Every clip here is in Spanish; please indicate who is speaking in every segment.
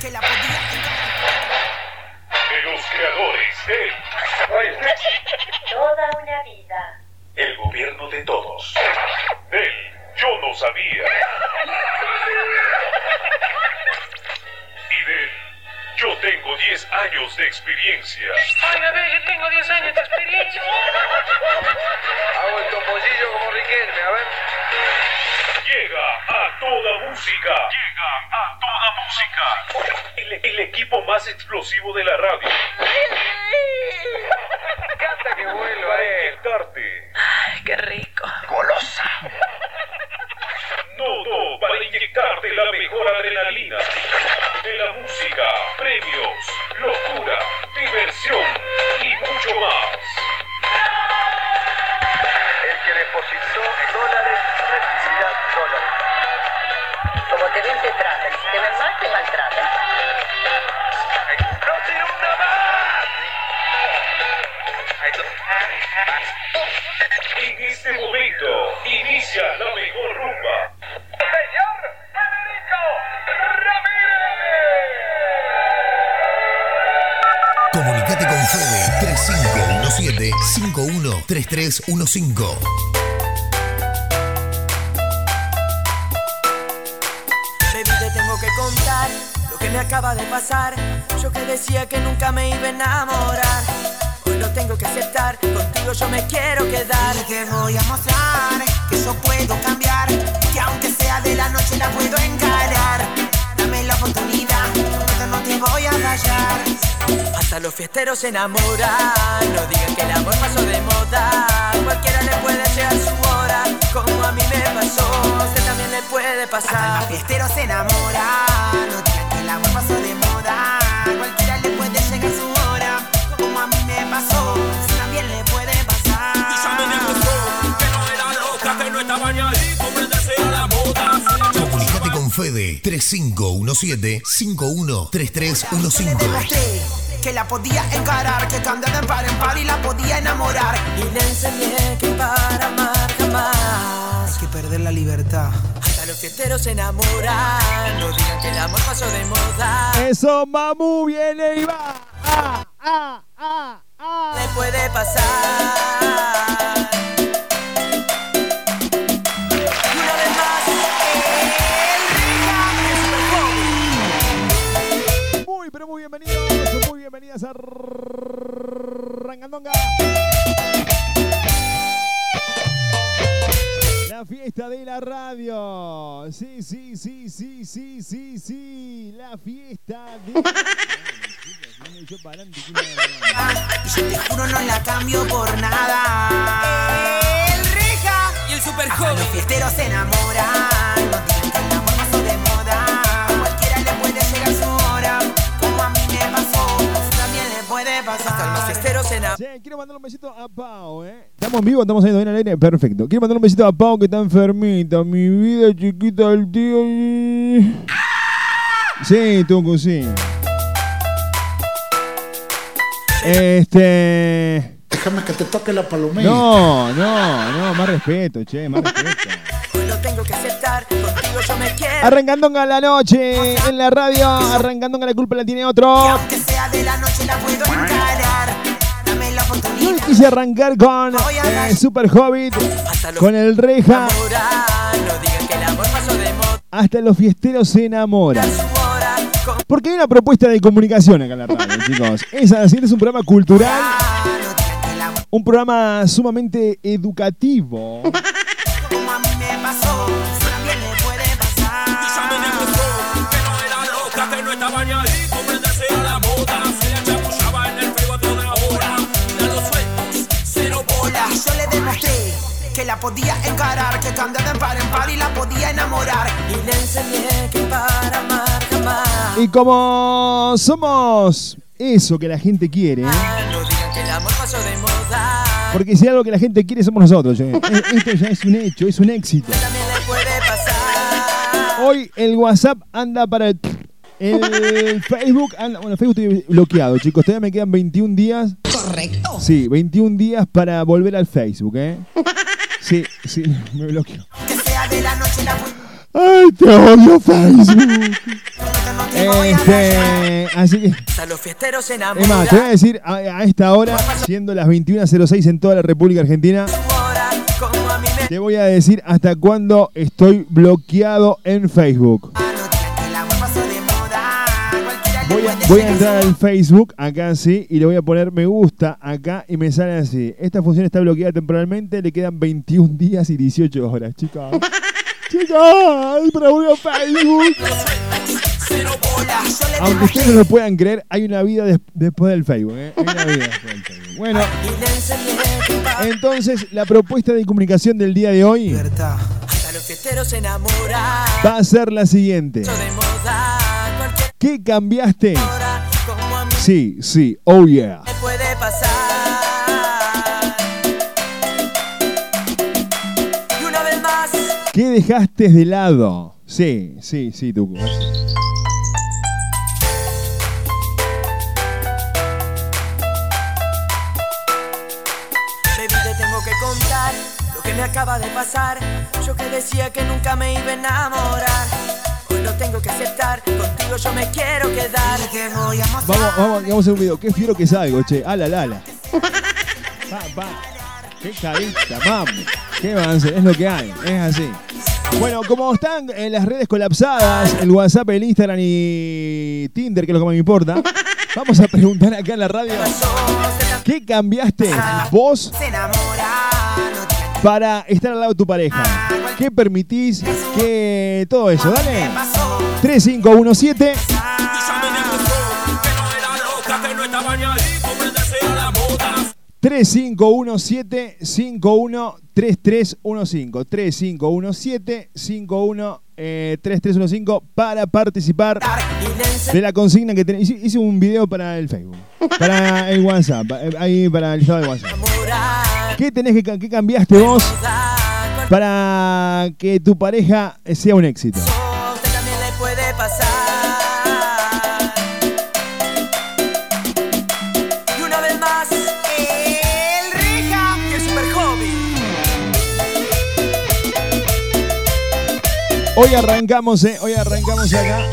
Speaker 1: que la podía
Speaker 2: De los creadores de
Speaker 3: Toda una vida.
Speaker 2: El gobierno de todos. Del Yo no sabía. Y del Yo tengo 10 años de experiencia.
Speaker 4: Ay, bebé, yo tengo 10 años de experiencia.
Speaker 5: Hago el topollillo como Riquelme, a ver.
Speaker 2: Llega a toda música. Llega a música. El, el equipo más explosivo de la radio.
Speaker 5: Canta que vuelva,
Speaker 2: Para
Speaker 5: eh.
Speaker 2: inyectarte.
Speaker 3: Ay, qué rico.
Speaker 2: Golosa. Todo para inyectarte la mejor adrenalina. De la música, premios, locura, diversión y mucho más.
Speaker 5: El que depositó dólares recibirá dólares.
Speaker 3: Como te ven, te tratan personas te maltratan.
Speaker 2: En este momento inicia la mejor rumba.
Speaker 5: Señor Federico Ramírez.
Speaker 6: Comunicate con Fede
Speaker 1: 3517 513315. Que me acaba de pasar. Yo que decía que nunca me iba a enamorar. Hoy lo tengo que aceptar, contigo yo me quiero quedar.
Speaker 7: Y te voy a mostrar que yo puedo cambiar, que aunque sea de la noche la puedo encarar. Dame la oportunidad, no te voy a fallar.
Speaker 1: Hasta los fiesteros se enamoran. No digan que el amor pasó de moda. Cualquiera le puede llegar su hora, como a mí me pasó. A usted también le puede
Speaker 7: Hasta
Speaker 1: pasar.
Speaker 7: los fiesteros se enamoran,
Speaker 6: 3517-513315.
Speaker 7: Demostré que la podía encarar, que cambiaba de par en par y la podía enamorar.
Speaker 1: Y le enseñé que para amar jamás.
Speaker 7: Hay que perder la libertad.
Speaker 1: Hasta los fiesteros se enamoran. No digan que el amor pasó de moda.
Speaker 8: Eso, mamu, viene y va. Ah, ah, ah, ah.
Speaker 1: Le puede pasar.
Speaker 8: Bienvenidos, muy bienvenidas a Rangandonga. La fiesta de la radio. Sí, sí, sí, sí, sí, sí, sí. La fiesta de la Yo
Speaker 7: te juro no la cambio por nada. El reja
Speaker 1: y el super
Speaker 7: Hasta los
Speaker 1: joven.
Speaker 7: fiesteros se enamoran. No
Speaker 1: Hasta los fiesteros.
Speaker 8: Che, quiero mandar un besito a Pau, ¿eh? ¿Estamos en vivo? ¿Estamos saliendo bien al aire? Perfecto. Quiero mandar un besito a Pau que está enfermita. Mi vida chiquita del tío. Sí, Tucu, sí. Este.
Speaker 9: Déjame que te toque la palomilla.
Speaker 8: No, no, no, más respeto, che, más respeto.
Speaker 1: Lo tengo que aceptar. Contigo yo me quiero.
Speaker 8: Arrancando a la noche en la radio, arrancando la culpa la tiene
Speaker 7: Y
Speaker 8: otro.
Speaker 7: De la noche la puedo encarar. Dame la
Speaker 8: Yo quise arrancar con eh, Super Hobbit, con el Reja, hasta los fiesteros se enamoran. Porque hay una propuesta de comunicación acá en la radio, chicos. Es así, es un programa cultural, un programa sumamente educativo.
Speaker 7: como a mí me pasó, que la podía encarar, que cambiaba de par en par y la podía enamorar.
Speaker 1: Y le enseñé que para amar jamás.
Speaker 8: Y como somos eso que la gente quiere.
Speaker 1: No digan que el amor pasó de moda.
Speaker 8: porque si algo que la gente quiere somos nosotros. ¿eh? E- Esto ya es un hecho, es un éxito. Hoy el WhatsApp anda para el... El Facebook anda... Bueno, Facebook estoy bloqueado, chicos. Todavía me quedan 21 días.
Speaker 7: Correcto.
Speaker 8: Sí, 21 días para volver al Facebook, ¿eh? Sí, sí, me bloqueo. Ay, te odio Facebook. Este, así que. Es más, te voy a decir a, a esta hora, siendo las 21.06 en toda la República Argentina, te voy a decir hasta cuándo estoy bloqueado en Facebook. Voy a, voy a entrar al Facebook acá así y le voy a poner me gusta acá y me sale así. Esta función está bloqueada temporalmente, le quedan 21 días y 18 horas, chicos. chicos, pero voy a Facebook. Aunque ustedes no lo puedan creer, hay una vida des- después del Facebook. ¿eh? Hay una vida después del Facebook. Bueno, entonces la propuesta de comunicación del día de hoy va a ser la siguiente. ¿Qué cambiaste? Sí, sí, oh yeah.
Speaker 1: puede pasar. Y una vez más,
Speaker 8: ¿Qué dejaste de lado? Sí, sí, sí, Tuco.
Speaker 1: baby, te tengo que contar lo que me acaba de pasar. Yo que decía que nunca me iba a enamorar. Lo tengo que aceptar, contigo yo me quiero quedar. Que voy a
Speaker 8: Vamos, vamos, vamos a hacer un video. Qué fiero que salgo, che. Ala, la, ala. Pa, pa. Qué carita, mamo. ¿Qué van a hacer? Es lo que hay. Es así. Bueno, como están en las redes colapsadas, el WhatsApp, el Instagram y Tinder, que es lo que más me importa, vamos a preguntar acá en la radio. ¿Qué cambiaste vos
Speaker 10: Se enamora,
Speaker 8: para estar al lado de tu pareja? ¿Qué permitís? ¿Qué todo eso? Dale. 3517 3517-513315. 3517-513315 para participar de la consigna que tenés. Hice, hice un video para el Facebook. Para el WhatsApp. eh, Ahí para el estado de WhatsApp. ¿Qué tenés que qué cambiaste vos para que tu pareja sea un éxito?
Speaker 1: también le puede pasar. Y una vez más, el Rija y el Super Hobby.
Speaker 8: Hoy arrancamos, eh, hoy arrancamos acá.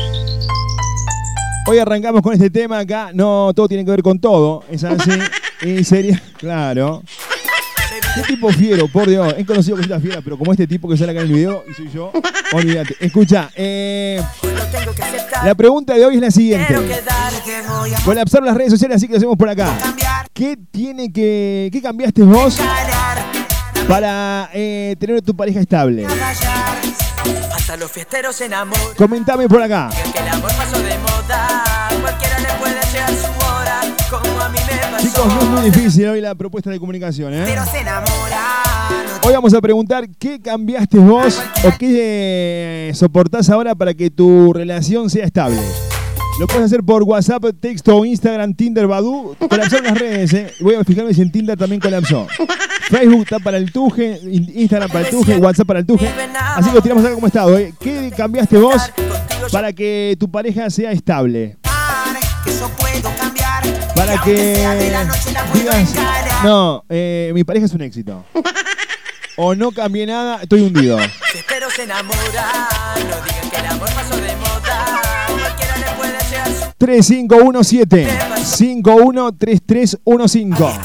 Speaker 8: Hoy arrancamos con este tema acá. No, todo tiene que ver con todo. Es así. y sería, claro. Qué tipo fiero, por Dios. He conocido cositas fieras, pero como este tipo que sale acá en el video y soy yo, olvídate. Escucha, eh, la pregunta de hoy es la siguiente.
Speaker 1: Quiero quedar. Que voy a
Speaker 8: Colapsar las redes sociales, así que lo hacemos por acá. ¿Qué tiene que. ¿Qué cambiaste vos para eh, tener tu pareja estable?
Speaker 1: Hasta los fiesteros.
Speaker 8: Comentame por acá. Chicos, no es muy difícil hoy la propuesta de comunicación, ¿eh?
Speaker 10: pero se enamora.
Speaker 8: Hoy vamos a preguntar qué cambiaste vos o qué eh, soportás ahora para que tu relación sea estable. Lo puedes hacer por WhatsApp, texto, Instagram, Tinder, Badu. Colapsar las redes, ¿eh? Voy a fijarme si en Tinder también colapsó. Facebook está para el tuje, in- Instagram para el tuje, WhatsApp para el tuje. Así que lo tiramos acá como estado, ¿eh? ¿Qué cambiaste vos para que tu pareja sea estable? Para que digas, no, eh, mi pareja es un éxito. O no cambié nada, estoy hundido.
Speaker 1: Fiesteros se enamoran. No digan que el amor pasó de moda. Cualquiera le puede llegar su
Speaker 8: 3517-513315.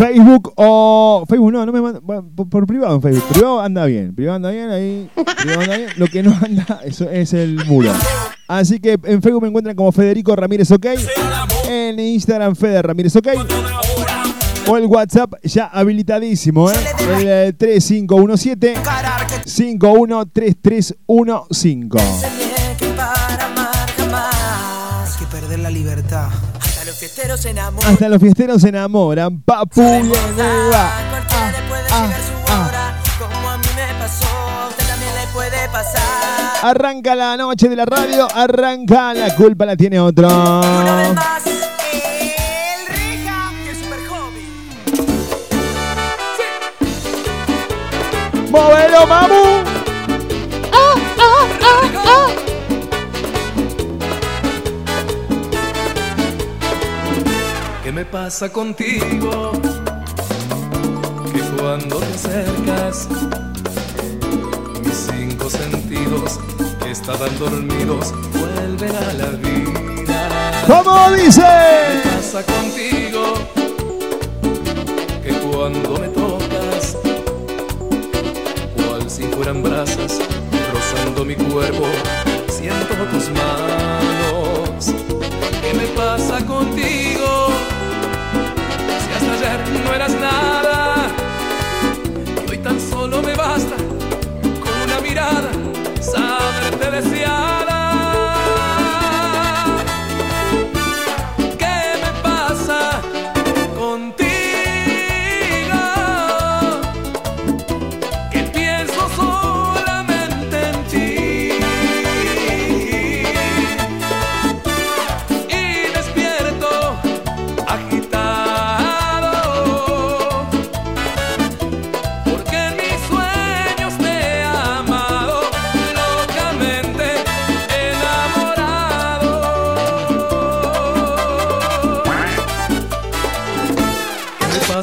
Speaker 8: Facebook o. Facebook no, no me manda. bueno, Por, por privado en Facebook. Privado anda bien. Privado anda bien, ahí. Privado anda bien. Lo que no anda eso es el muro. Así que en Facebook me encuentran como Federico Ramírez OK. En Instagram Fede Ramírez OK. O el WhatsApp ya habilitadísimo, ¿eh? El eh, 3517 513315.
Speaker 1: que para amar jamás.
Speaker 10: Hay que perder la libertad.
Speaker 1: Hasta los fiesteros se enamoran.
Speaker 8: Hasta los fiesteros se enamoran. Papu.
Speaker 1: Cualquiera le puede llegar su hora. Como a mí me pasó, a usted también le puede pasar.
Speaker 8: Arranca la noche de la radio, arranca, la culpa la tiene otro.
Speaker 1: Una vez más, el Rija y el Super Hobby.
Speaker 8: ¡Móvelo, mamu!
Speaker 11: Me pasa contigo? Que cuando te acercas, mis estaban dormidos vuelven a la vida.
Speaker 8: ¿Cómo dice?
Speaker 11: ¿Qué pasa contigo? Que cuando me tocas, cual si fueran brasas, rozando mi cuerpo, siento tus manos. ¿Qué me pasa contigo? No eras nada, y hoy tan solo me basta con una mirada saberte deseada.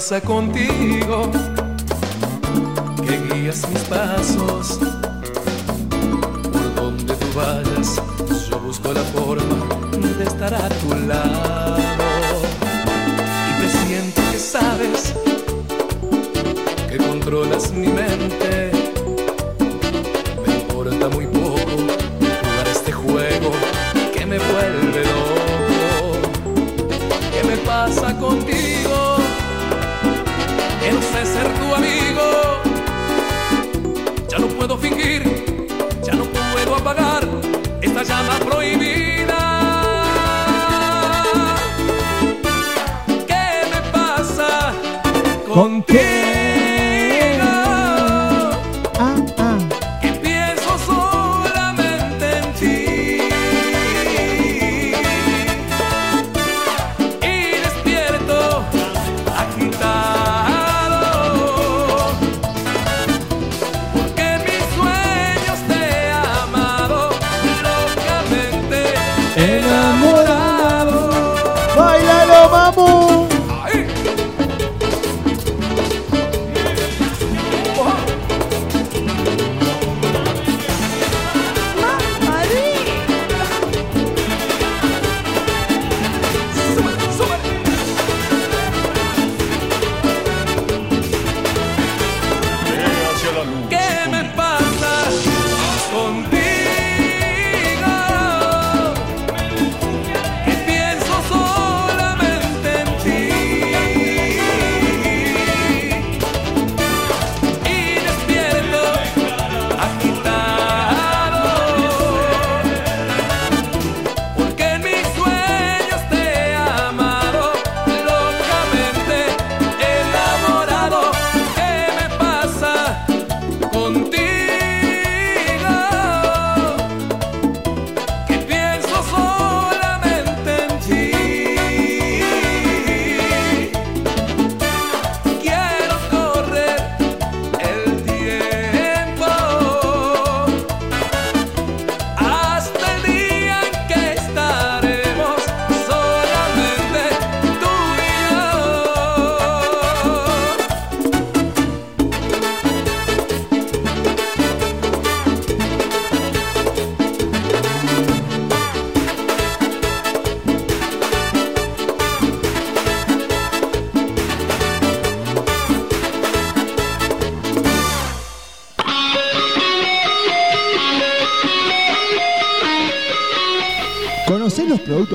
Speaker 11: Contigo? Que guías mis pasos por donde tú vayas. Yo busco la forma de estar a tu lado y te siento que sabes que controlas mi mente. Que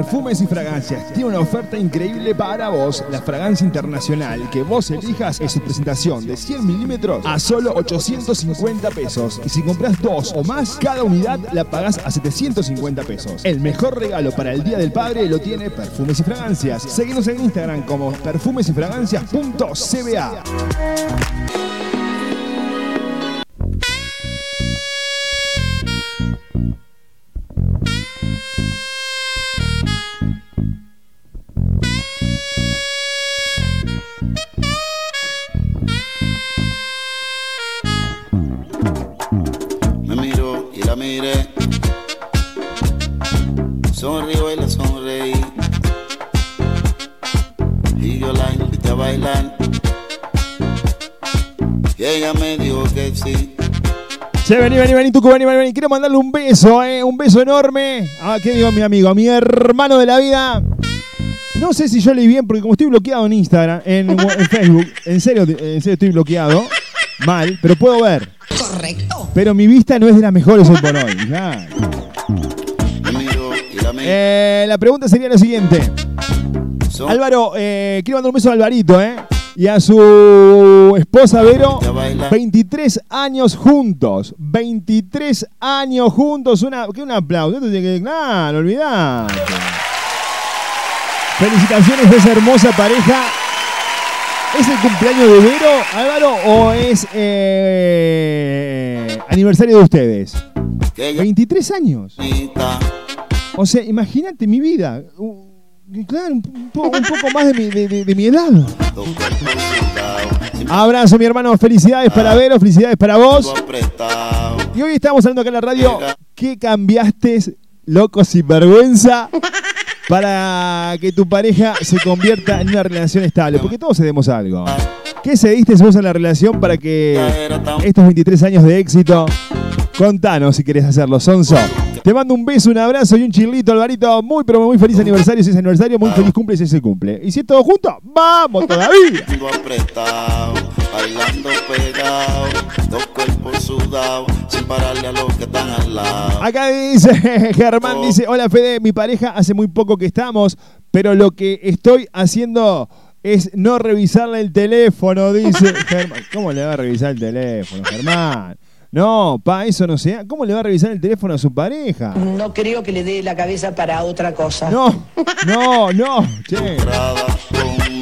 Speaker 8: Perfumes y Fragancias tiene una oferta increíble para vos. La fragancia internacional que vos elijas en su presentación de 100 milímetros a solo 850 pesos. Y si compras dos o más, cada unidad la pagás a 750 pesos. El mejor regalo para el Día del Padre lo tiene Perfumes y Fragancias. Seguimos en Instagram como perfumesyfragancias.cba.
Speaker 12: bailar. Y ella me dijo que sí.
Speaker 8: Che, vení, vení, vení, Tucu, vení, vení, vení. Quiero mandarle un beso, eh, un beso enorme. Ah, ¿qué digo mi amigo? A mi hermano de la vida. No sé si yo leí bien, porque como estoy bloqueado en Instagram, en, en Facebook, en serio, en serio estoy bloqueado. Mal, pero puedo ver.
Speaker 10: Correcto.
Speaker 8: Pero mi vista no es de las mejores hoy por hoy. Ya. Eh, la pregunta sería la siguiente. Álvaro, eh, quiero mandar un beso a Alvarito, ¿eh? Y a su esposa Vero, 23 años juntos. 23 años juntos. Una, ¿Qué un aplauso? Esto tiene que. Claro, olvidate. Felicitaciones de esa hermosa pareja. ¿Es el cumpleaños de Vero, Álvaro, o es eh, aniversario de ustedes? 23 años. O sea, imagínate mi vida. Claro, un, po- un poco más de mi, de- mi edad. Abrazo, mi hermano. Felicidades para Vero, felicidades para vos. Y hoy estamos hablando acá en la radio. ¿Qué cambiaste, loco sin vergüenza, para que tu pareja se convierta en una relación estable? Porque todos cedemos algo. ¿Qué cediste vos a la relación para que estos 23 años de éxito? Contanos si querés hacerlo, Sonso. Te mando un beso, un abrazo y un chilito, Alvarito. Muy, pero muy feliz aniversario si es aniversario. Muy feliz cumple si se cumple. Y si es todo junto, ¡vamos todavía!
Speaker 12: Apretado, bailando pegado, dos cuerpos sudados, sin pararle a los que están al lado.
Speaker 8: Acá dice, Germán dice, hola Fede, mi pareja hace muy poco que estamos, pero lo que estoy haciendo es no revisarle el teléfono, dice Germán. ¿Cómo le va a revisar el teléfono, Germán? No, pa, eso no sea. ¿Cómo le va a revisar el teléfono a su pareja?
Speaker 13: No creo que le dé la cabeza para otra cosa.
Speaker 8: No, no, no, che.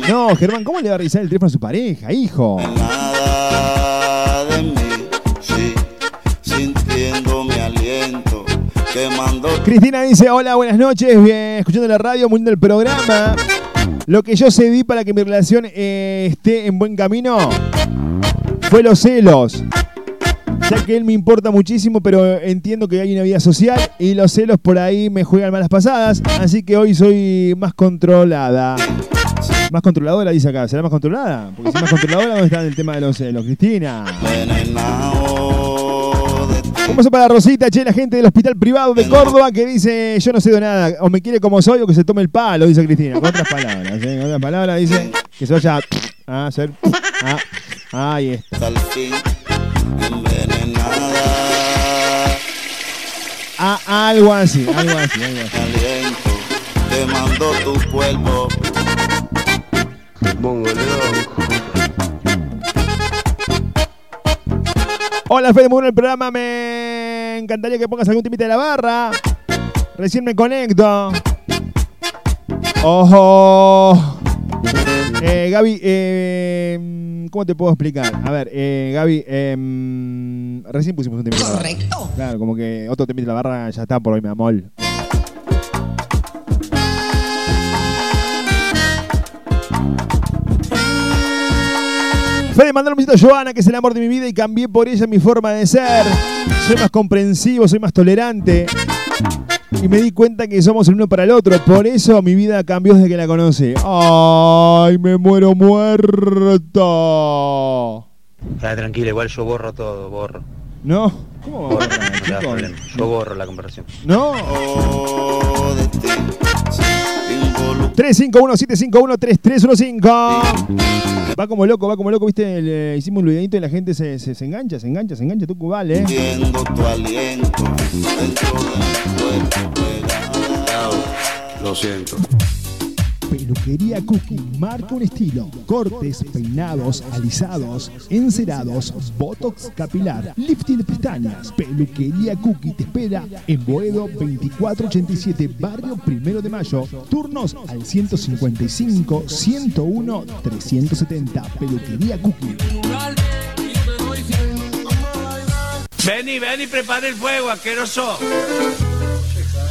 Speaker 8: No, Germán, ¿cómo le va a revisar el teléfono a su pareja, hijo?
Speaker 12: Nada de mí, sí, sintiendo mi aliento, quemando
Speaker 8: Cristina dice, hola, buenas noches, bien, escuchando la radio, muy lindo el programa. Lo que yo cedí para que mi relación eh, esté en buen camino fue los celos. Ya que él me importa muchísimo, pero entiendo que hay una vida social y los celos por ahí me juegan malas pasadas, así que hoy soy más controlada. Más controladora, dice acá. ¿Será más controlada? Porque si más controladora, ¿dónde está el tema de los celos? Cristina. Un beso para Rosita, che, la gente del hospital privado de Córdoba que dice, yo no cedo nada, o me quiere como soy o que se tome el palo, dice Cristina. Con otras palabras, ¿eh? Con otras palabras dice que se vaya a hacer... Ah, ahí está.
Speaker 12: Envenenada,
Speaker 8: Ah, algo así, algo así, algo así.
Speaker 12: aliento, quemando tu cuerpo.
Speaker 8: Hola, Fede, bueno el programa. Me encantaría que pongas algún timite de la barra. Recién me conecto. Ojo. Eh, Gaby, eh, ¿cómo te puedo explicar? A ver, eh, Gaby, eh, recién pusimos un barra.
Speaker 10: Correcto.
Speaker 8: Claro, como que otro timite de la barra ya está por hoy, mi amor. Fede, mandar un besito a Joana, que es el amor de mi vida y cambié por ella mi forma de ser. Soy más comprensivo, soy más tolerante. Y me di cuenta que somos el uno para el otro. Por eso mi vida cambió desde que la conocí. ¡Ay, me muero muerto!
Speaker 14: Ah, tranquilo, igual yo borro todo, borro.
Speaker 8: ¿No? ¿Cómo
Speaker 14: Borro. Yo borro la conversación.
Speaker 8: ¿No?
Speaker 12: Oh, de ti, involucrado.
Speaker 8: 351-751-3315. Va como loco, va como loco, viste, Le hicimos un videito y la gente se, se, se engancha, se engancha, se engancha, tú vale, eh.
Speaker 12: Tu aliento dentro de.
Speaker 15: Lo siento.
Speaker 8: Peluquería Cookie marca un estilo. Cortes, peinados, alisados, encerados, botox capilar, lifting de pestañas. Peluquería Cookie te espera en Boedo 2487, barrio Primero de Mayo. Turnos al 155 101 370. Peluquería Cookie.
Speaker 16: Ven y ven y prepara el fuego, asqueroso.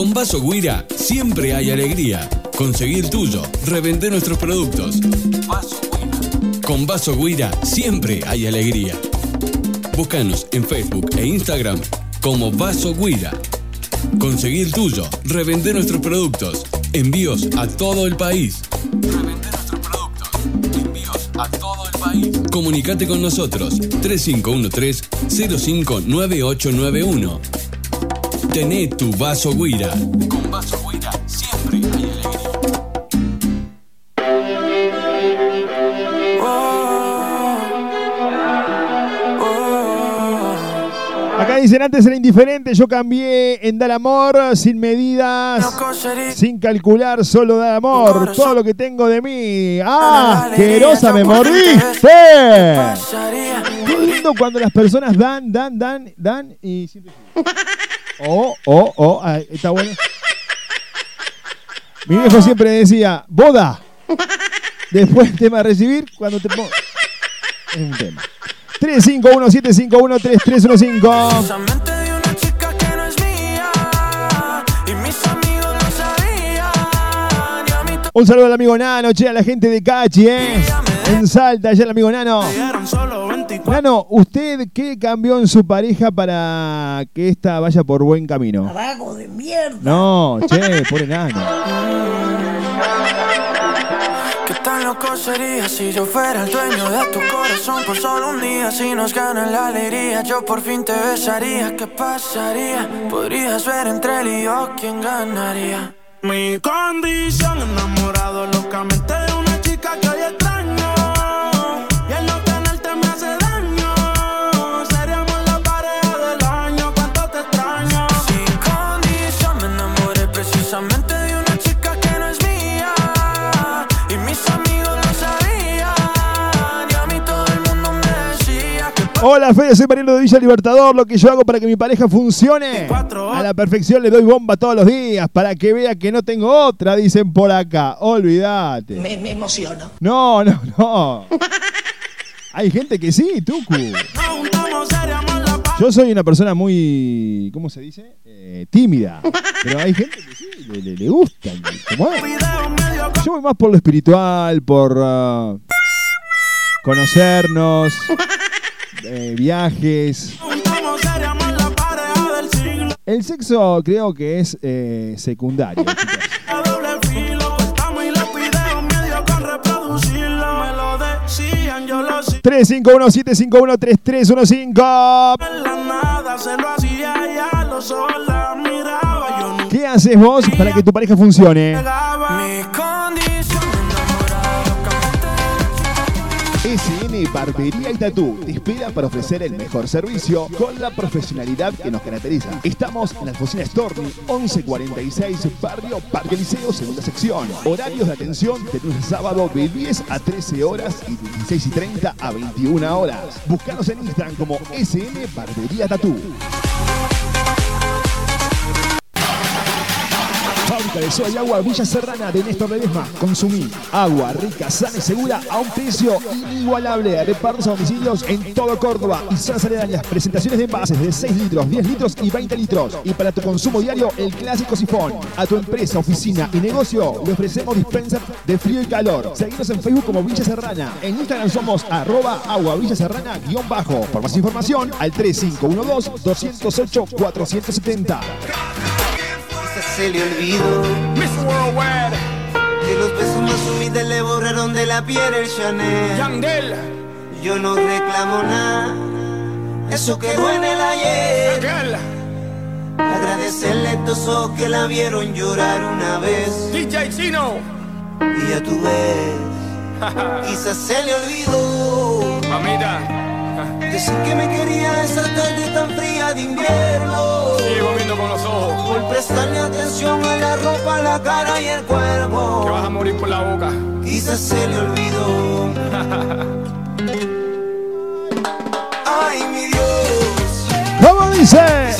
Speaker 17: Con Vaso Guira siempre hay alegría. Conseguir tuyo, revender nuestros productos. Con Vaso Guira siempre hay alegría. Búscanos en Facebook e Instagram como Vaso Guira. Conseguir tuyo, revender nuestros productos. Envíos a todo el país. Revender nuestros productos. Envíos a todo el país. Comunicate con nosotros 3513-059891. Tené tu vaso Guira. Con vaso Guira siempre hay alegría.
Speaker 8: Acá dicen antes era indiferente, yo cambié en dar amor sin medidas, sin calcular, solo dar amor. Todo lo que tengo de mí. ¡Ah! ¡Asquerosa me mordiste! Qué lindo cuando las personas dan, dan, dan, dan y siempre. Oh, oh, oh, está bueno. Mi viejo siempre decía, boda. Después el tema de recibir, cuando te pongo. Es un tema. 351-751-3315. Un saludo al amigo Nano, che, a la gente de Cachi, ¿eh? En Salta, allá el amigo Nano. Nano, ¿usted qué cambió en su pareja para que esta vaya por buen camino?
Speaker 18: Vago de mierda.
Speaker 8: No, che, pobre Nano.
Speaker 1: ¿Qué tan loco sería si yo fuera el dueño de tu corazón por solo un día? Si nos gana la alegría, yo por fin te besaría. ¿Qué pasaría? Podrías ver entre él y yo quién ganaría.
Speaker 19: Mi condición enamorado locamente de una chica que hoy
Speaker 8: Hola Fede, soy Mariano de Villa Libertador. Lo que yo hago para que mi pareja funcione a la perfección le doy bomba todos los días para que vea que no tengo otra, dicen por acá. Olvídate.
Speaker 18: Me, me emociono.
Speaker 8: No, no, no. Hay gente que sí, Tucu. Yo soy una persona muy, ¿cómo se dice? Eh, tímida. Pero hay gente que sí, le, le- le gusta. ¿Cómo es? Yo voy más por lo espiritual, por ah, conocernos, eh, viajes. El sexo creo que es eh, secundario. chicos.
Speaker 19: A doble filo, cortamos y los videos medio con reproducirlo Me lo decían, yo lo sé
Speaker 8: 351-751-3315.
Speaker 19: En la nada se lo hacía ya lo sola miraba yo nunca
Speaker 8: ¿Qué haces vos para que tu pareja funcione? SN Barbería y Tatú te espera para ofrecer el mejor servicio con la profesionalidad que nos caracteriza. Estamos en la Alfonsina Storni, 1146, Barrio Parque Liceo, segunda sección. Horarios de atención de lunes a sábado de 10 a 13 horas y de 16 y 30 a 21 horas. Búscanos en Instagram como SN Barbería Tatú. Fábrica de agua Villa Serrana de Néstor Ledesma. Consumí agua rica, sana y segura a un precio inigualable. Repartos a domicilios en todo Córdoba y zonas aledañas. Presentaciones de envases de 6 litros, 10 litros y 20 litros. Y para tu consumo diario, el clásico sifón. A tu empresa, oficina y negocio le ofrecemos dispenser de frío y calor. Seguimos en Facebook como Villa Serrana. En Instagram somos arroba agua Villa Serrana guion bajo. Por más información al 3512 208 470.
Speaker 10: Se le olvidó.
Speaker 16: Miss Worldwide.
Speaker 10: Que los besos más humildes le borraron de la piel el Chanel.
Speaker 16: Yandel.
Speaker 10: Yo no reclamo nada, eso quedó en el ayer. Agradecerle a estos ojos que la vieron llorar una vez.
Speaker 16: DJ Chino.
Speaker 10: Y ya tú ves, quizás se le olvidó.
Speaker 16: Mamita.
Speaker 10: Decir que me quería esa tarde tan fría de invierno.
Speaker 16: Sigo viendo con los ojos.
Speaker 10: Por prestarle atención a la ropa, la cara y el cuerpo.
Speaker 16: Que vas a morir por la boca.
Speaker 10: Quizás se le olvidó. Ay, mi Dios.
Speaker 8: ¿Cómo dice?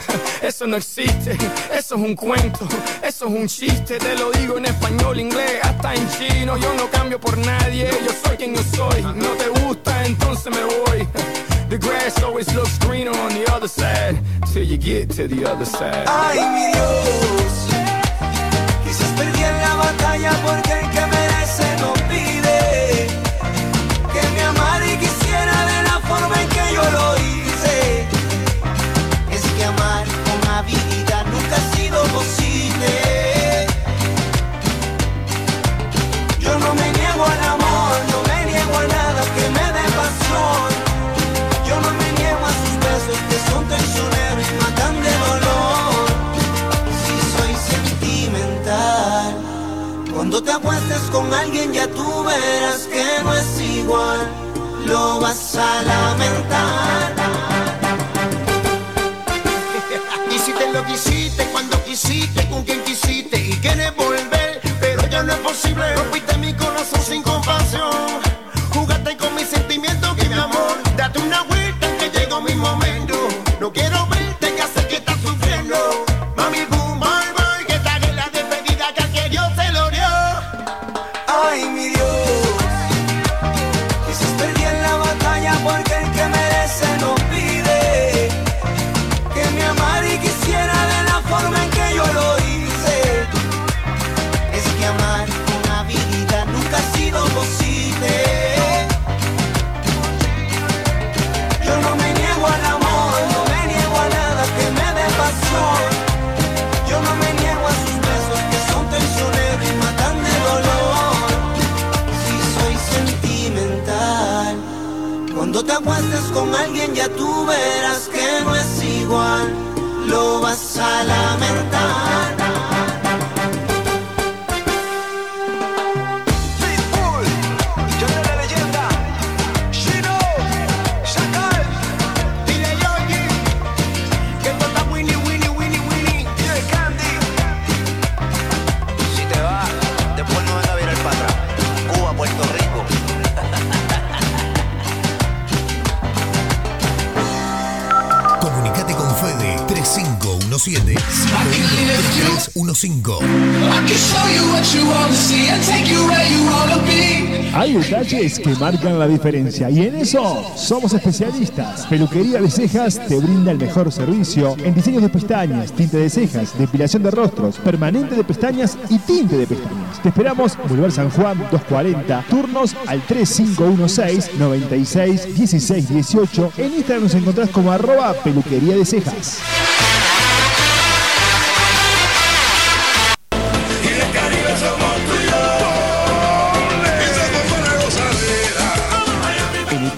Speaker 16: Eso no existe, eso es un cuento, eso es un chiste. Te lo digo en español, inglés, hasta en chino. Yo no cambio por nadie, yo soy quien yo soy. No te gusta, entonces me voy. The grass always looks greener on the other side till you get to the other side.
Speaker 10: Ay, mi Dios, quizás perdí en la batalla porque el que merece cuando te acuestes con alguien ya tú verás que no es igual. Lo vas a lamentar.
Speaker 15: Hiciste lo que hiciste cuando quisiste, con quien quisiste y quieres volver, pero ya no es posible. Rompiste mi corazón sin compasión,
Speaker 8: Detalles que marcan la diferencia y en eso somos especialistas. Peluquería de Cejas te brinda el mejor servicio en diseños de pestañas, tinte de cejas, depilación de rostros, permanente de pestañas y tinte de pestañas. Te esperamos Boulevard San Juan 240, turnos al 3516 96 16 18. En Instagram nos encontrás como arroba peluquería de cejas.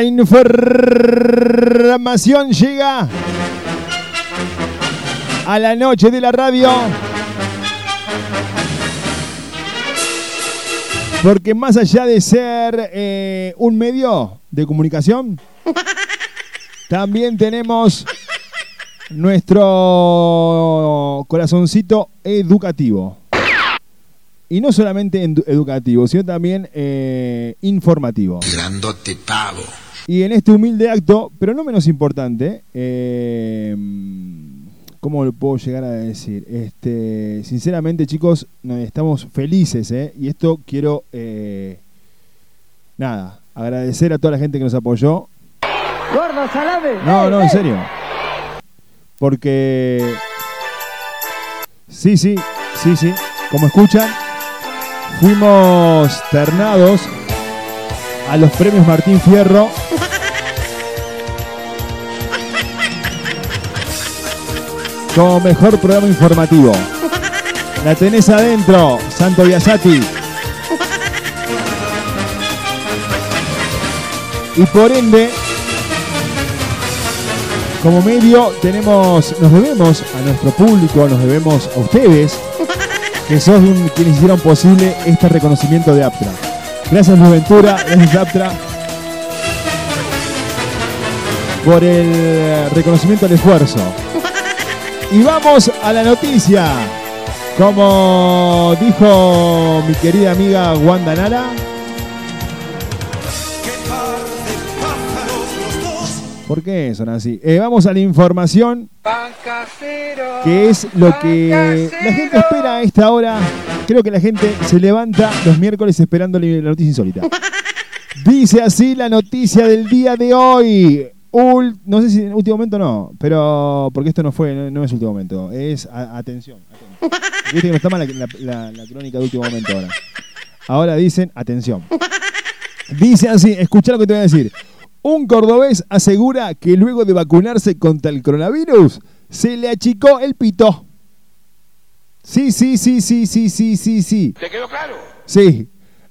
Speaker 10: La
Speaker 8: información llega a la noche de la radio. Porque más allá de ser eh, un medio de comunicación, también tenemos nuestro corazoncito educativo. Y no solamente edu- educativo, sino también eh, informativo.
Speaker 6: Grandote pavo.
Speaker 8: Y en este humilde acto, pero no menos importante, eh, ¿cómo lo puedo llegar a decir? Este, sinceramente, chicos, estamos felices, ¿eh? Y esto quiero, eh, nada, agradecer a toda la gente que nos apoyó.
Speaker 20: Gordo, salame.
Speaker 8: No, no, en serio. Porque, sí, sí, sí, sí, como escuchan, fuimos ternados a los premios Martín Fierro. Como mejor programa informativo. La tenés adentro, Santo Biasati. Y por ende, como medio tenemos, nos debemos a nuestro público, nos debemos a ustedes, que son quienes hicieron posible este reconocimiento de Aptra. Gracias Luis Ventura, gracias Aptra por el reconocimiento al esfuerzo. Y vamos a la noticia. Como dijo mi querida amiga Wanda Nara, ¿por qué son así? Eh, vamos a la información que es lo que la gente espera a esta hora. Creo que la gente se levanta los miércoles esperando la noticia insólita. Dice así la noticia del día de hoy. Ul- no sé si en último momento no, pero porque esto no fue, no, no es último momento, es a- atención. atención. Viste que no está mal la, la- la- la crónica de último momento ahora. Ahora dicen atención. Dice así, escucha lo que te voy a decir. Un cordobés asegura que luego de vacunarse contra el coronavirus se le achicó el pito. Sí, sí, sí, sí, sí, sí, sí, sí.
Speaker 16: ¿Te quedó claro?
Speaker 8: Sí.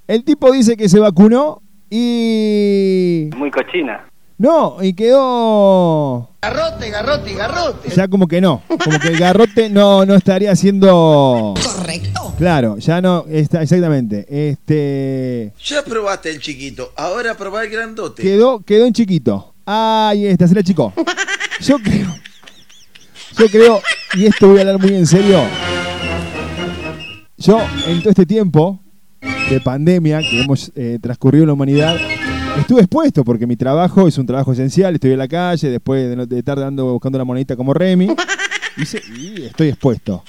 Speaker 8: El tipo dice que se vacunó y...
Speaker 21: Muy cochina.
Speaker 8: No, y quedó...
Speaker 21: Garrote, garrote, garrote.
Speaker 8: Ya como que no. Como que el garrote no, no estaría siendo...
Speaker 18: Correcto.
Speaker 8: Claro, ya no está exactamente. Este
Speaker 22: Ya probaste el chiquito, ahora probá el grandote.
Speaker 8: quedó quedó en chiquito. Ahí está, se la achicó. Yo creo Yo creo y esto voy a hablar muy en serio. Yo en todo este tiempo de pandemia que hemos eh, transcurrido en la humanidad estuve expuesto porque mi trabajo es un trabajo esencial, estoy en la calle después de, de estar dando buscando la monedita como Remy y, y estoy expuesto.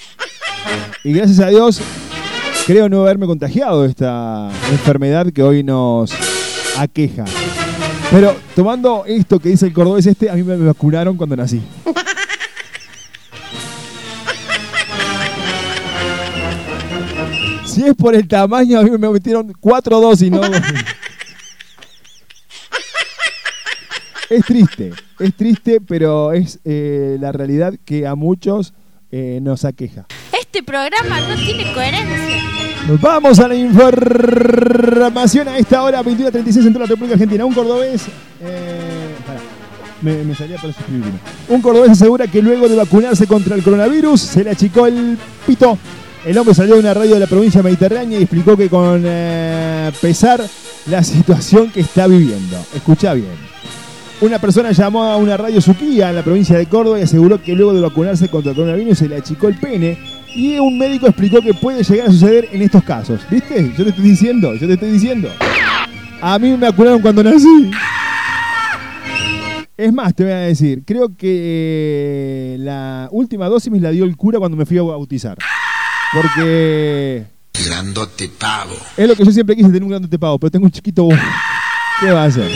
Speaker 8: Y gracias a Dios creo no haberme contagiado de esta enfermedad que hoy nos aqueja. Pero tomando esto que dice el cordobés este, a mí me vacunaron cuando nací. Si es por el tamaño, a mí me metieron cuatro dosis, no. Es triste, es triste, pero es eh, la realidad que a muchos eh, nos aqueja.
Speaker 23: Este programa no tiene coherencia.
Speaker 8: Vamos a la información a esta hora, 21.36 en toda la República Argentina. Un cordobés. eh, me, me salía para suscribirme. Un cordobés asegura que luego de vacunarse contra el coronavirus se le achicó el pito. El hombre salió de una radio de la provincia mediterránea y explicó que con eh, pesar la situación que está viviendo. Escucha bien. Una persona llamó a una radio Suquía en la provincia de Córdoba y aseguró que luego de vacunarse contra el coronavirus se le achicó el pene y un médico explicó que puede llegar a suceder en estos casos. ¿Viste? Yo te estoy diciendo, yo te estoy diciendo. A mí me vacunaron cuando nací. Es más, te voy a decir, creo que eh, la última dosis me la dio el cura cuando me fui a bautizar. Porque
Speaker 24: Grandote pavo.
Speaker 8: es lo que yo siempre quise tener un grandote pavo, pero tengo un chiquito. ¿Qué va a hacer?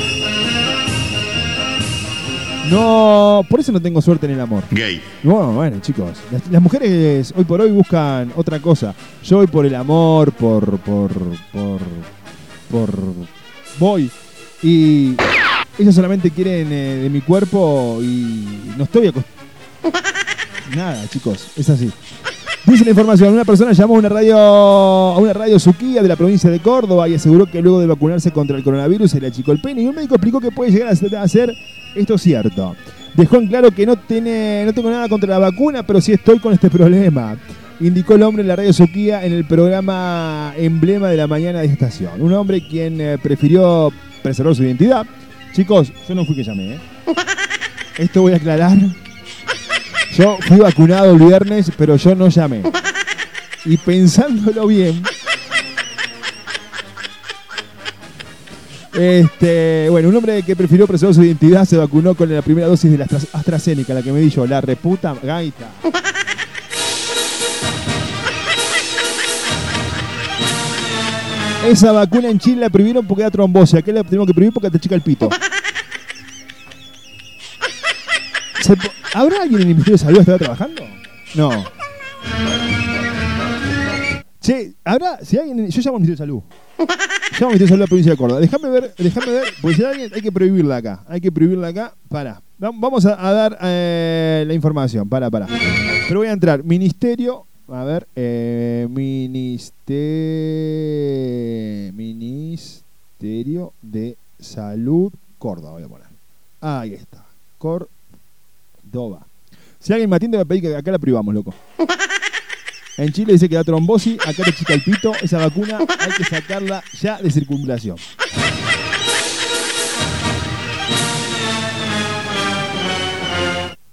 Speaker 8: No, por eso no tengo suerte en el amor.
Speaker 24: Gay.
Speaker 8: No, bueno, chicos, las, las mujeres hoy por hoy buscan otra cosa. Yo voy por el amor, por, por, por, por, voy. Y ellos solamente quieren eh, de mi cuerpo y no estoy acostumbrado. Nada, chicos, es así. Dice la información, una persona llamó a una radio a una radio Suquía de la provincia de Córdoba y aseguró que luego de vacunarse contra el coronavirus se le achicó el pene y un médico explicó que puede llegar a ser- esto cierto. Dejó en claro que no, tiene, no tengo nada contra la vacuna, pero sí estoy con este problema. Indicó el hombre en la radio Suquía en el programa emblema de la mañana de esta estación. Un hombre quien eh, prefirió preservar su identidad. Chicos, yo no fui que llamé, ¿eh? Esto voy a aclarar. Yo fui vacunado el viernes, pero yo no llamé. Y pensándolo bien. Este, bueno, un hombre que prefirió preservar su identidad se vacunó con la primera dosis de la Astra- AstraZeneca, la que me di yo, la reputa gaita. Esa vacuna en Chile la prohibieron porque da trombosis. Aquí la tenemos que prohibir porque te chica el pito. ¿Se ¿Habrá alguien en el Ministerio de Salud que estará trabajando? No. Che, ¿habrá? Si alguien, yo llamo al Ministerio de Salud. Llamo al Ministerio de Salud de la provincia de Córdoba. Déjame ver, déjame ver, porque si hay alguien, hay que prohibirla acá. Hay que prohibirla acá. Para. Vamos a, a dar eh, la información. Para, para. Pero voy a entrar. Ministerio. A ver. Eh, minister... Ministerio de Salud Córdoba. Voy a poner. Ahí está. Córdoba. Si alguien me atiende, me va a pedir que acá la privamos, loco. En Chile dice que da trombosis, acá te chica el pito, esa vacuna hay que sacarla ya de circulación.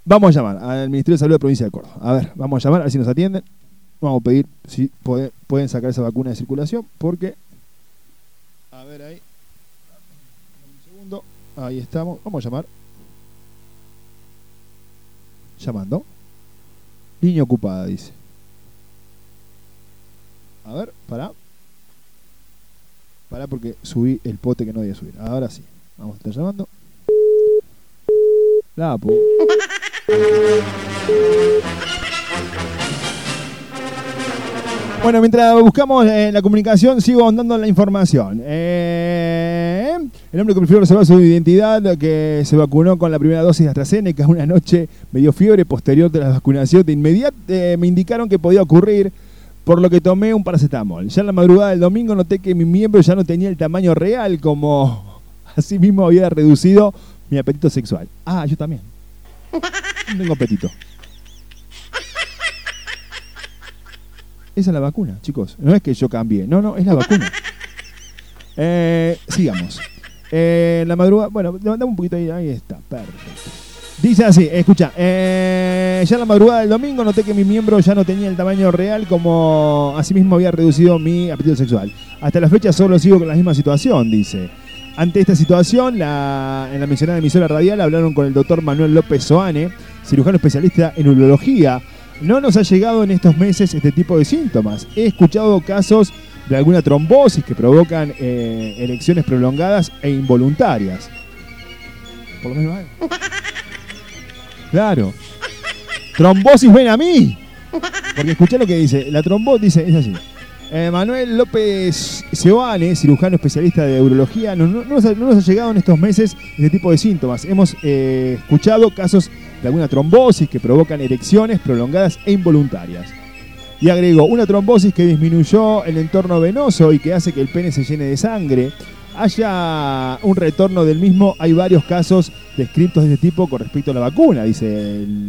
Speaker 8: Vamos a llamar al Ministerio de Salud de la provincia de Córdoba. A ver, vamos a llamar, a ver si nos atienden. Vamos a pedir si puede- pueden sacar esa vacuna de circulación, porque... A ver ahí. Un segundo. Ahí estamos. Vamos a llamar. Llamando. Línea ocupada, dice. A ver, pará. Pará porque subí el pote que no debía subir. Ahora sí. Vamos a estar llamando. La pu. Bueno, mientras buscamos eh, la comunicación, sigo andando la información. Eh, el hombre que prefirió reservar su identidad, que se vacunó con la primera dosis de AstraZeneca una noche, me dio fiebre posterior de la vacunación. De inmediato eh, me indicaron que podía ocurrir, por lo que tomé un paracetamol. Ya en la madrugada del domingo noté que mi miembro ya no tenía el tamaño real, como asimismo había reducido mi apetito sexual. Ah, yo también. No tengo apetito. Esa es la vacuna, chicos. No es que yo cambié. No, no, es la vacuna. Eh, sigamos. Eh, la madrugada. Bueno, levantamos un poquito ahí. Ahí está. Perfecto. Dice así, escucha. eh, ya en la madrugada del domingo noté que mi miembro ya no tenía el tamaño real, como asimismo había reducido mi apetito sexual. Hasta la fecha solo sigo con la misma situación, dice. Ante esta situación, la- en la mencionada emisora radial hablaron con el doctor Manuel López Soane, cirujano especialista en urología. No nos ha llegado en estos meses este tipo de síntomas. He escuchado casos de alguna trombosis que provocan eh, erecciones prolongadas e involuntarias. Por lo menos hay. Claro. Trombosis, ven a mí. Porque escuché lo que dice. La trombosis dice, es así. Eh, Manuel López Seoane, cirujano especialista de urología, no, no- no nos ha, no nos ha llegado en estos meses este tipo de síntomas. Hemos eh, escuchado casos de alguna trombosis que provocan erecciones prolongadas e involuntarias. Y agregó, una trombosis que disminuyó el entorno venoso y que hace que el pene se llene de sangre. Haya un retorno del mismo, hay varios casos descritos de este tipo con respecto a la vacuna, dice el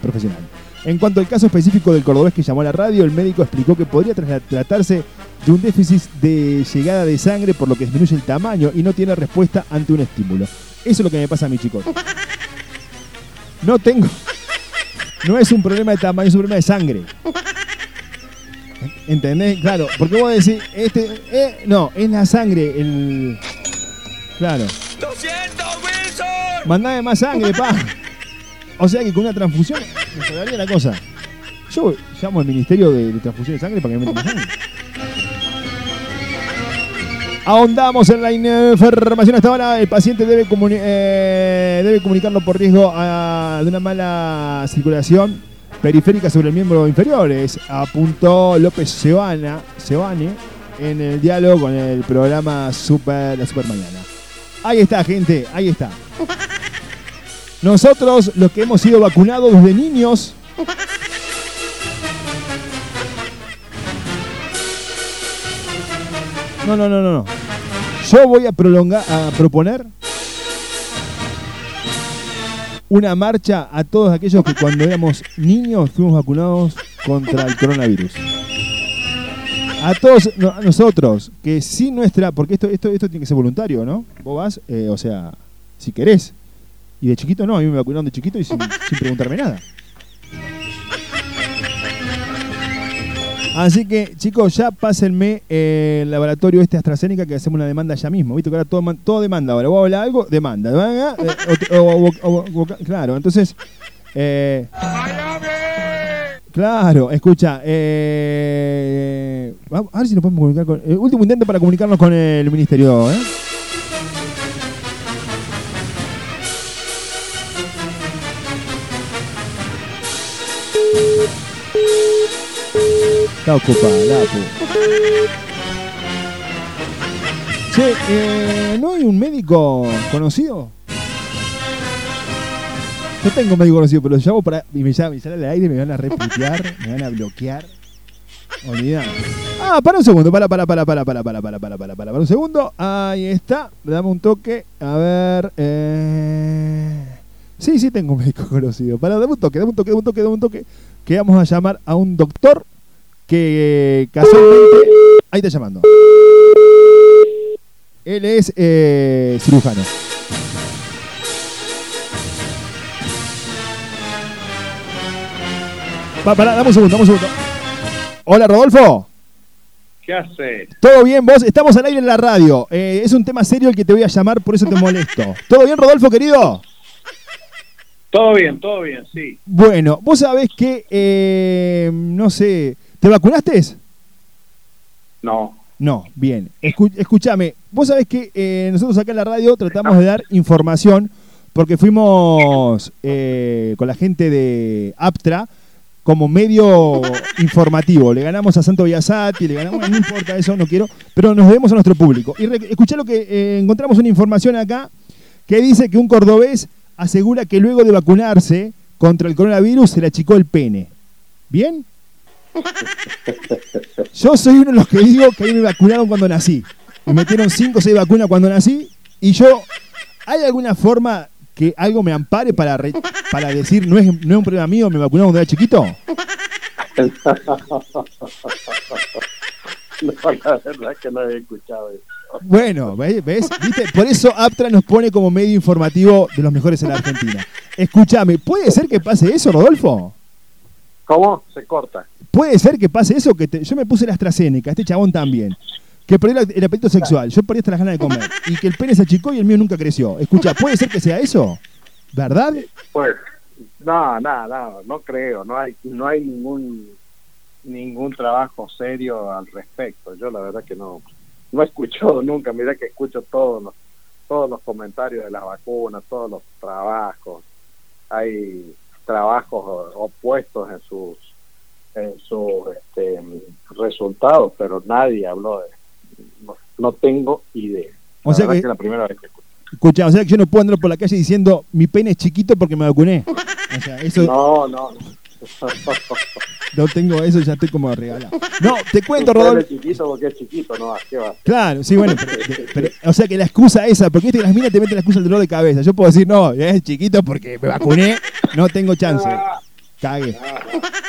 Speaker 8: profesional. En cuanto al caso específico del cordobés que llamó a la radio, el médico explicó que podría tra- tratarse de un déficit de llegada de sangre por lo que disminuye el tamaño y no tiene respuesta ante un estímulo. Eso es lo que me pasa a mí, chicos. No tengo. No es un problema de tamaño, es un problema de sangre. ¿Entendés? Claro, porque vos decís, este, eh, no, es la sangre, el. Claro.
Speaker 19: ¡200, Wilson!
Speaker 8: Mandame más sangre, pa. O sea que con una transfusión mejoraría la cosa. Yo llamo al Ministerio de, Transfusión de Sangre para que me metan sangre. Ahondamos en la información hasta ahora. El paciente debe, comuni- eh, comunicarlo por riesgo de una mala circulación periférica sobre el miembro inferior. Es, apuntó López Sebane en el diálogo con el programa Super, La Super Mañana. Ahí está, gente, ahí está. Nosotros, los que hemos sido vacunados desde niños, No, no, no, no, no. Yo voy a prolongar, a proponer una marcha a todos aquellos que cuando éramos niños fuimos vacunados contra el coronavirus. A todos a nosotros, que sin nuestra, porque esto, esto, esto tiene que ser voluntario, ¿no? Vos vas, eh, o sea, si querés. Y de chiquito no, a mí me vacunaron de chiquito y sin, sin preguntarme nada. Así que, chicos, ya pásenme eh, el laboratorio este AstraZeneca que hacemos una demanda ya mismo. ¿Viste? Que ahora todo, todo demanda. Ahora, vos hablar algo, demanda. demanda, eh, o o- claro, entonces. eh, claro, escucha. Eh, a ver si nos podemos comunicar con. El último intento para comunicarnos con el ministerio, ¿eh? Está ocupada, la pu- Che, eh, ¿no hay un médico conocido? Yo tengo un médico conocido, pero lo llamo para. Y me llaman, me sale al aire, me van a reputear, me van a bloquear. Olvidá. Ah, para un segundo, para, para, para, para, para, para, para, para, para, para, para un segundo. Ahí está. Dame un toque. A ver. Eh... Sí, sí tengo un médico conocido. Para, dame un toque, dame un toque, dame un toque, dame un toque. Que vamos a llamar a un doctor que casualmente. Ahí está llamando. Él es eh, cirujano. Pa, pará, dame un segundo, dame un segundo. Hola, Rodolfo.
Speaker 25: ¿Qué haces?
Speaker 8: ¿Todo bien vos? Estamos al aire en la radio. Eh, es un tema serio el que te voy a llamar, por eso te molesto. ¿Todo bien, Rodolfo, querido?
Speaker 25: Todo bien, todo bien, sí.
Speaker 8: Bueno, vos sabés que, eh, no sé, ¿te vacunaste?
Speaker 25: No.
Speaker 8: No, bien. Escu- escúchame, vos sabés que eh, nosotros acá en la radio tratamos de dar información porque fuimos eh, con la gente de Aptra como medio informativo. Le ganamos a Santo Biasati, le ganamos, no importa eso, no quiero, pero nos debemos a nuestro público. Y escuchá lo que eh, encontramos una información acá que dice que un cordobés asegura que luego de vacunarse contra el coronavirus se le achicó el pene. ¿Bien? Yo soy uno de los que digo que a mí me vacunaron cuando nací. Me metieron 5 o 6 vacunas cuando nací. Y yo, ¿hay alguna forma que algo me ampare para, re- para decir no es, no es un problema mío, me vacunaron cuando era chiquito?
Speaker 25: No, la verdad que no he escuchado eso.
Speaker 8: Bueno, ¿ves? ¿Ves? ¿Viste? Por eso Aptra nos pone como medio informativo de los mejores en la Argentina. Escúchame, ¿puede ser que pase eso, Rodolfo?
Speaker 25: ¿Cómo? Se corta.
Speaker 8: ¿Puede ser que pase eso? que te- Yo me puse la AstraZeneca, este chabón también. Que perdió el, el apetito sexual, yo perdí hasta las ganas de comer. Y que el pene se achicó y el mío nunca creció. Escucha, ¿puede ser que sea eso? ¿Verdad?
Speaker 25: Pues, no, no, no, no creo. No hay, no hay ningún ningún trabajo serio al respecto. Yo la verdad que no, no he escuchado nunca. Mira que escucho todos los, todos los comentarios de las vacunas, todos los trabajos. Hay trabajos opuestos en sus en sus este, resultados, pero nadie habló de. No, no tengo idea.
Speaker 8: O
Speaker 25: La
Speaker 8: sea que-
Speaker 25: que la primera vez que escucho.
Speaker 8: Escucha, o sea que yo no puedo andar por la calle diciendo mi pene es chiquito porque me vacuné. O sea, eso
Speaker 25: No, no.
Speaker 8: no tengo eso, ya estoy como regalado. No, te cuento, Rodolfo.
Speaker 25: es chiquito porque es chiquito, no, ¿qué va?
Speaker 8: Claro, sí, bueno, pero, pero- o sea que la excusa esa, porque viste que las minas te meten la excusa del dolor de cabeza. Yo puedo decir, no, es chiquito porque me vacuné, no tengo chance. Cague.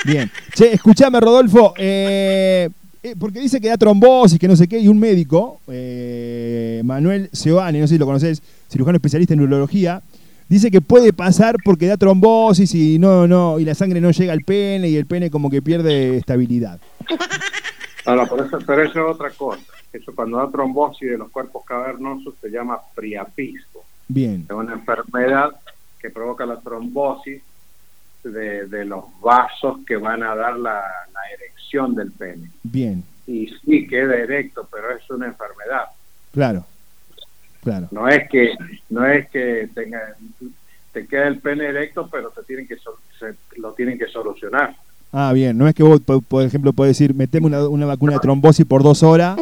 Speaker 8: Bien. Che, escuchame, Rodolfo. eh, Eh, porque dice que da trombosis, que no sé qué, y un médico, eh, Manuel Seoane, no sé si lo conoces, cirujano especialista en neurología, dice que puede pasar porque da trombosis y no, no, y la sangre no llega al pene y el pene como que pierde estabilidad.
Speaker 25: No, no, pero eso, pero eso es otra cosa. Eso cuando da trombosis de los cuerpos cavernosos se llama priapismo.
Speaker 8: Bien,
Speaker 25: Es una enfermedad que provoca la trombosis de, de los vasos que van a dar la, la erección del pene.
Speaker 8: bien,
Speaker 25: Y sí queda erecto, pero es una enfermedad.
Speaker 8: claro, claro.
Speaker 25: No es que no es que tenga te queda el pene erecto, pero te tienen que se- lo tienen que solucionar.
Speaker 8: Ah, bien, no es que vos, po- por ejemplo, podés decir, meteme una, una vacuna de trombosis por dos horas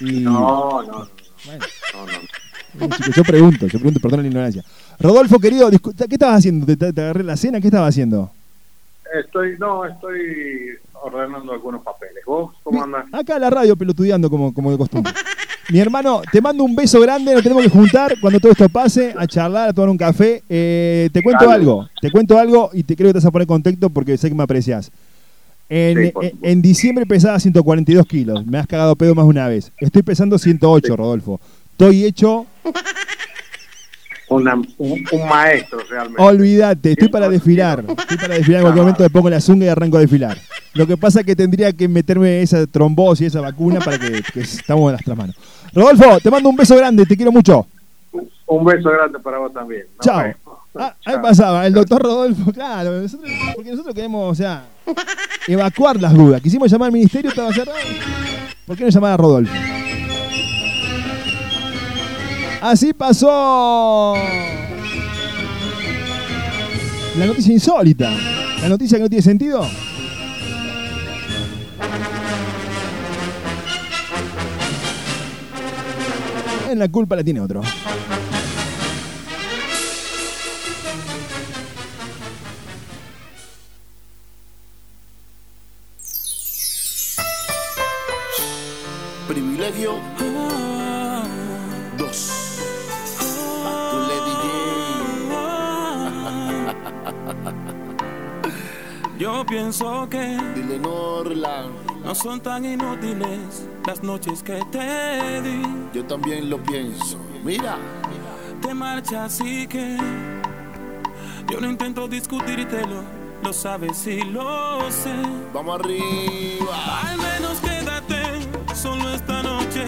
Speaker 8: y...
Speaker 25: No, no, no.
Speaker 8: Bueno.
Speaker 25: no, no.
Speaker 8: Eh, yo pregunto, yo pregunto, perdón la ignorancia. Rodolfo, querido, ¿qué estabas haciendo? ¿Te, agarré la cena? ¿Qué estabas haciendo?
Speaker 25: Estoy, no, estoy ordenando algunos papeles. ¿Vos cómo andas?
Speaker 8: Acá a la radio pelotudeando como, como de costumbre. Mi hermano, te mando un beso grande, nos tenemos que juntar cuando todo esto pase, a charlar, a tomar un café. Eh, te cuento
Speaker 25: Dale.
Speaker 8: algo, te cuento algo y te creo que te vas a poner contento porque sé que me aprecias. En,
Speaker 25: Sí, por
Speaker 8: en- en diciembre pesaba 142 kilos, me has cagado pedo más de una vez. Estoy pesando 108, Rodolfo. Estoy hecho,
Speaker 25: Una- un, un maestro realmente.
Speaker 8: olvídate, estoy para desfilar. Estoy para desfilar, en cualquier momento me pongo la zunga y arranco a desfilar. Lo que pasa es que tendría que meterme esa trombosis, esa vacuna para que, que estamos en nuestras manos. Rodolfo, te mando un beso grande, te quiero mucho.
Speaker 25: Un beso grande para vos también.
Speaker 8: Chao. Ah, ahí pasaba, el doctor Rodolfo, claro, nosotros- porque nosotros queremos, o sea, evacuar las dudas. Quisimos llamar al ministerio, estaba cerrado. ¿Por qué no llamar a Rodolfo? Así pasó la noticia insólita. La noticia que no tiene sentido. En la culpa la tiene otro.
Speaker 12: Privilegio.
Speaker 19: Yo pienso que
Speaker 12: Dile Norland.
Speaker 19: no son tan inútiles las noches que te di.
Speaker 12: Yo también lo pienso. Mira.
Speaker 19: Te marchas y que yo no intento discutírtelo, lo sabes y lo sé.
Speaker 12: Vamos arriba.
Speaker 19: Al menos quédate solo esta noche.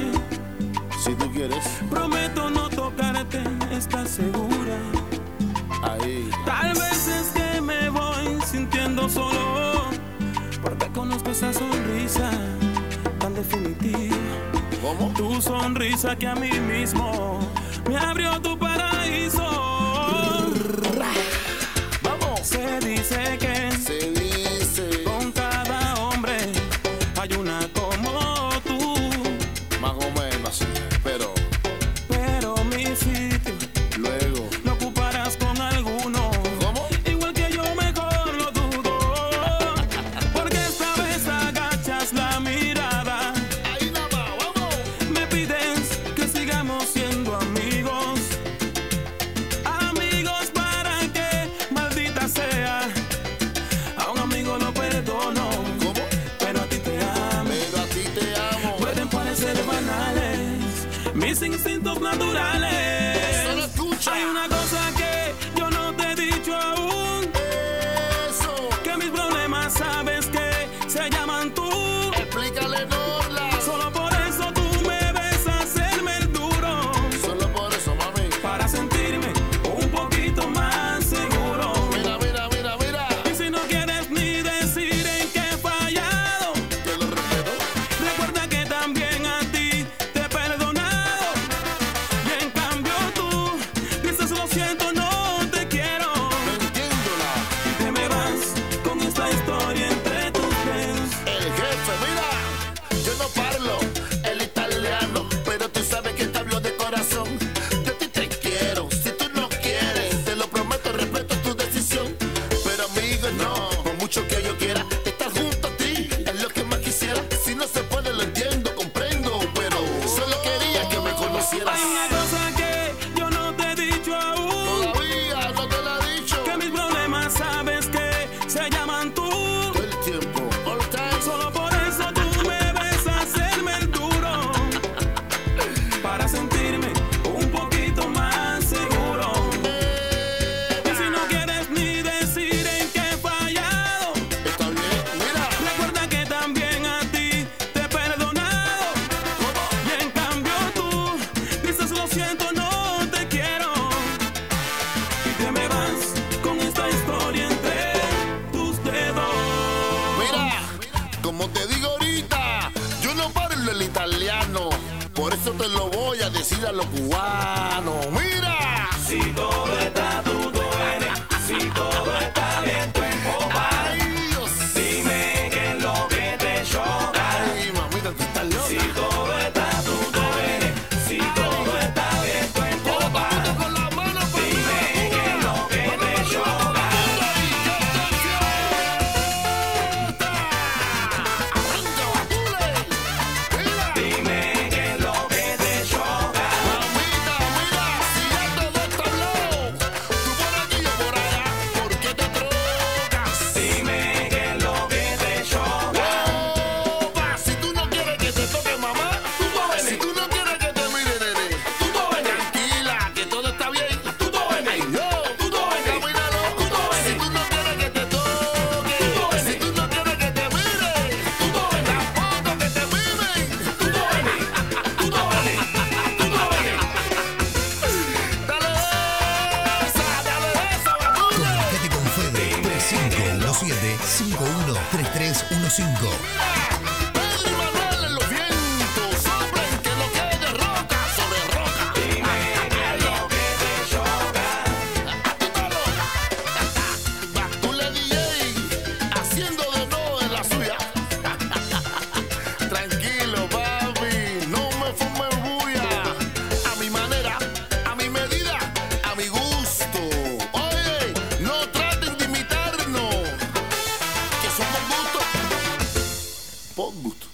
Speaker 12: Si tú quieres.
Speaker 19: Prometo no tocarte, ¿estás segura?
Speaker 12: Ahí.
Speaker 19: Tal vez es que me voy solo, porque conozco esa sonrisa tan definitiva.
Speaker 12: ¿Cómo?
Speaker 19: Tu sonrisa que a mí mismo me abrió tu paraíso.
Speaker 12: Vamos.
Speaker 19: Se dice que instintos
Speaker 12: lo
Speaker 15: voy a decir a los cubanos. Mira.
Speaker 10: Si todo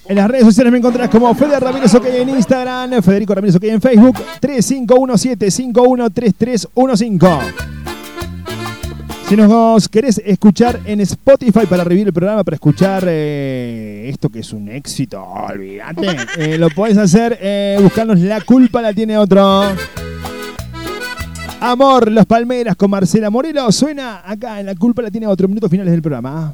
Speaker 15: En
Speaker 8: las redes sociales me encontrás como Fede Ramírez OK en Instagram, Federico Ramírez OK en Facebook, 3517-513315. Si nos querés escuchar en Spotify para revivir el programa, para escuchar eh, esto que es un éxito, olvídate, eh, lo podés hacer eh, buscarnos La culpa la tiene otro. Amor, Los Palmeras con Marcela Morelo suena acá en La culpa la tiene otro, minutos finales del programa.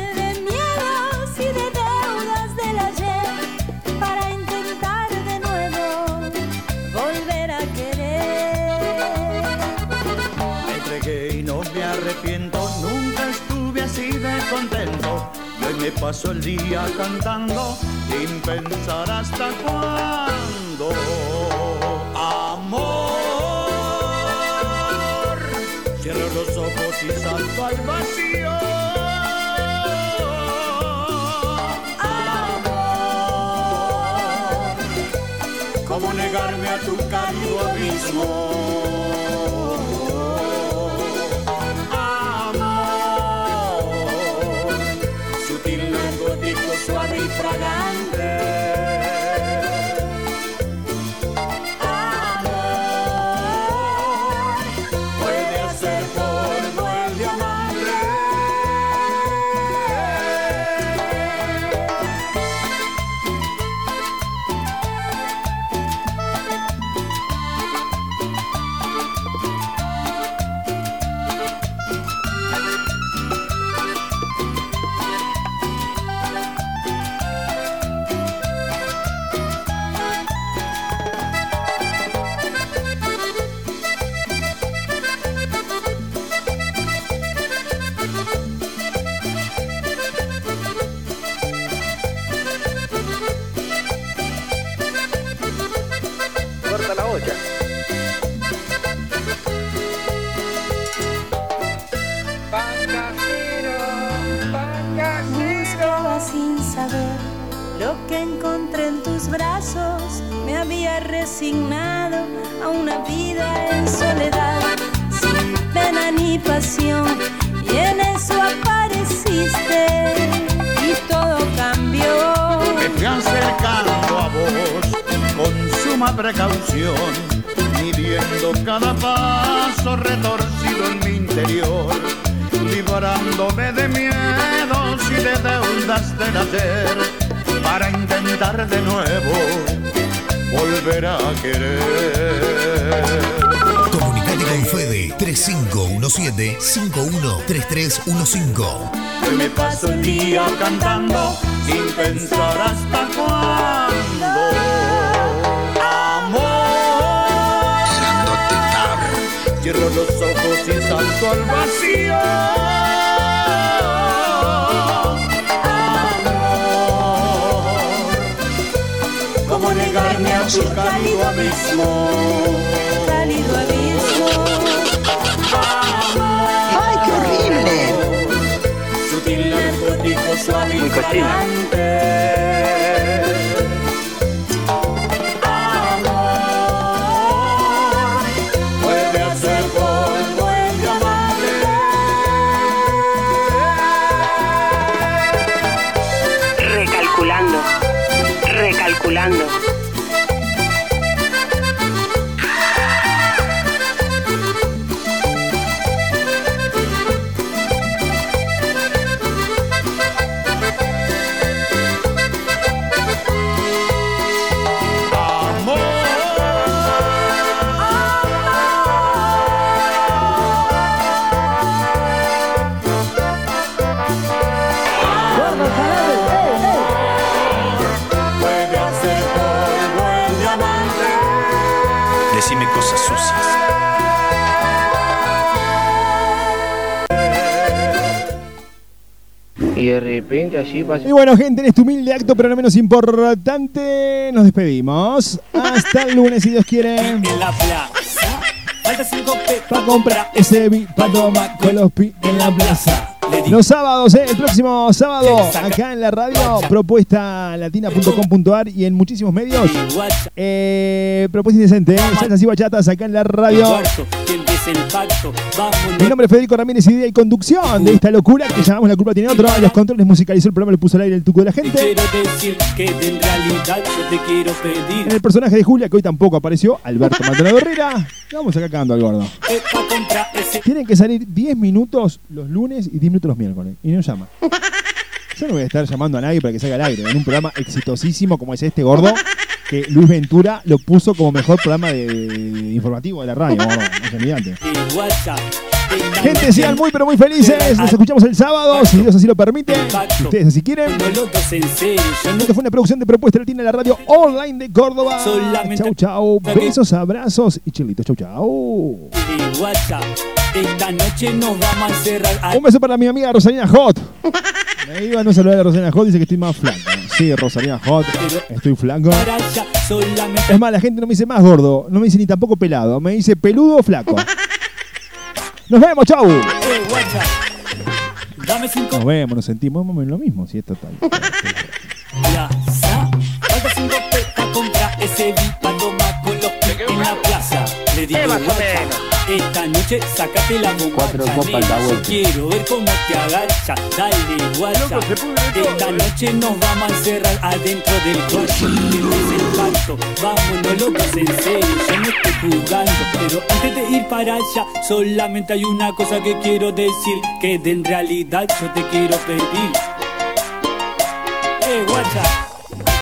Speaker 26: paso el día cantando sin pensar hasta cuándo. Amor, cierro los ojos y salto al vacío. Amor, ¿cómo negarme a tu cálido abismo?
Speaker 27: A
Speaker 26: querer.
Speaker 6: Comunicate con Fede 3517-513315.
Speaker 26: Hoy me paso el día cantando sin pensar hasta cuándo. Amor. Cierro los ojos y salto al vacío. Amor. ¿Cómo negarme a cálido abismo?
Speaker 27: Cálido abismo.
Speaker 26: ¡Ay, qué horrible! Sutil narcótico suave
Speaker 21: Muy
Speaker 28: Y de repente así pasa.
Speaker 8: Y bueno, gente, en este humilde acto, pero no menos importante, nos despedimos. Hasta el lunes, si Dios quiere.
Speaker 29: En la plaza. Falta cinco pesos
Speaker 8: Pa' comprar ese beat, pa' tomar con los pi en la plaza. Los sábados, eh, el próximo sábado, acá en la radio, propuesta latina.com.ar y en muchísimos medios. Eh, propuesta indecente, eh, salsas y bachatas acá en la radio.
Speaker 29: El pacto.
Speaker 8: Mi nombre es Federico Ramírez, idea y conducción de esta locura que llamamos La Culpa Tiene Otro. Los controles musicalizó el programa, le puso al aire el tuco de la gente.
Speaker 29: Quiero decir que en realidad yo te quiero pedir.
Speaker 8: En el personaje de Julia, que hoy tampoco apareció, Alberto Maldonado Herrera. Vamos acá cagando al gordo. Tienen que salir 10 minutos los lunes y 10 minutos los miércoles. Y no llama. Yo no voy a estar llamando a nadie para que salga al aire. En un programa exitosísimo como es este gordo, que Luis Ventura lo puso como mejor programa de, de informativo de la radio.
Speaker 29: Esta
Speaker 8: Gente, sean muy pero muy felices. Nos escuchamos el sábado, si Dios así lo permite. Si ustedes así quieren. Esto fue una producción de Propuesta Latina de la radio online de Córdoba. Chau, chau. Besos, abrazos y chilitos. Chau, chau.
Speaker 29: y WhatsApp. Esta noche nos vamos a encerrar. a-
Speaker 8: Un beso para mi amiga Rosalina Hot. Me iba a no saludar a Rosalina Hot, dice que estoy más flaco. Sí, Rosalina Hot, estoy flaco. Es más, la gente no me dice más gordo, no me dice ni tampoco pelado, me dice peludo o flaco. Nos vemos, chau.
Speaker 29: WhatsApp. Dame cinco
Speaker 8: Nos vemos, nos sentimos menos lo mismo, si es total.
Speaker 29: plaza. Ese con los pies en la plaza. Le
Speaker 28: Eh.
Speaker 29: Esta noche sácate la bomba.
Speaker 28: Cuatro copas da vuelta.
Speaker 29: quiero ver cómo te agacha. Dale WhatsApp. Esta noche nos vamos a encerrar adentro del cuarto. Tienes el pacto. Vámonos locos en serio. Yo no estoy jugando. Pero antes de ir para allá, solamente hay una cosa que quiero decir. Que de en realidad yo te quiero pedir. Eh, WhatsApp.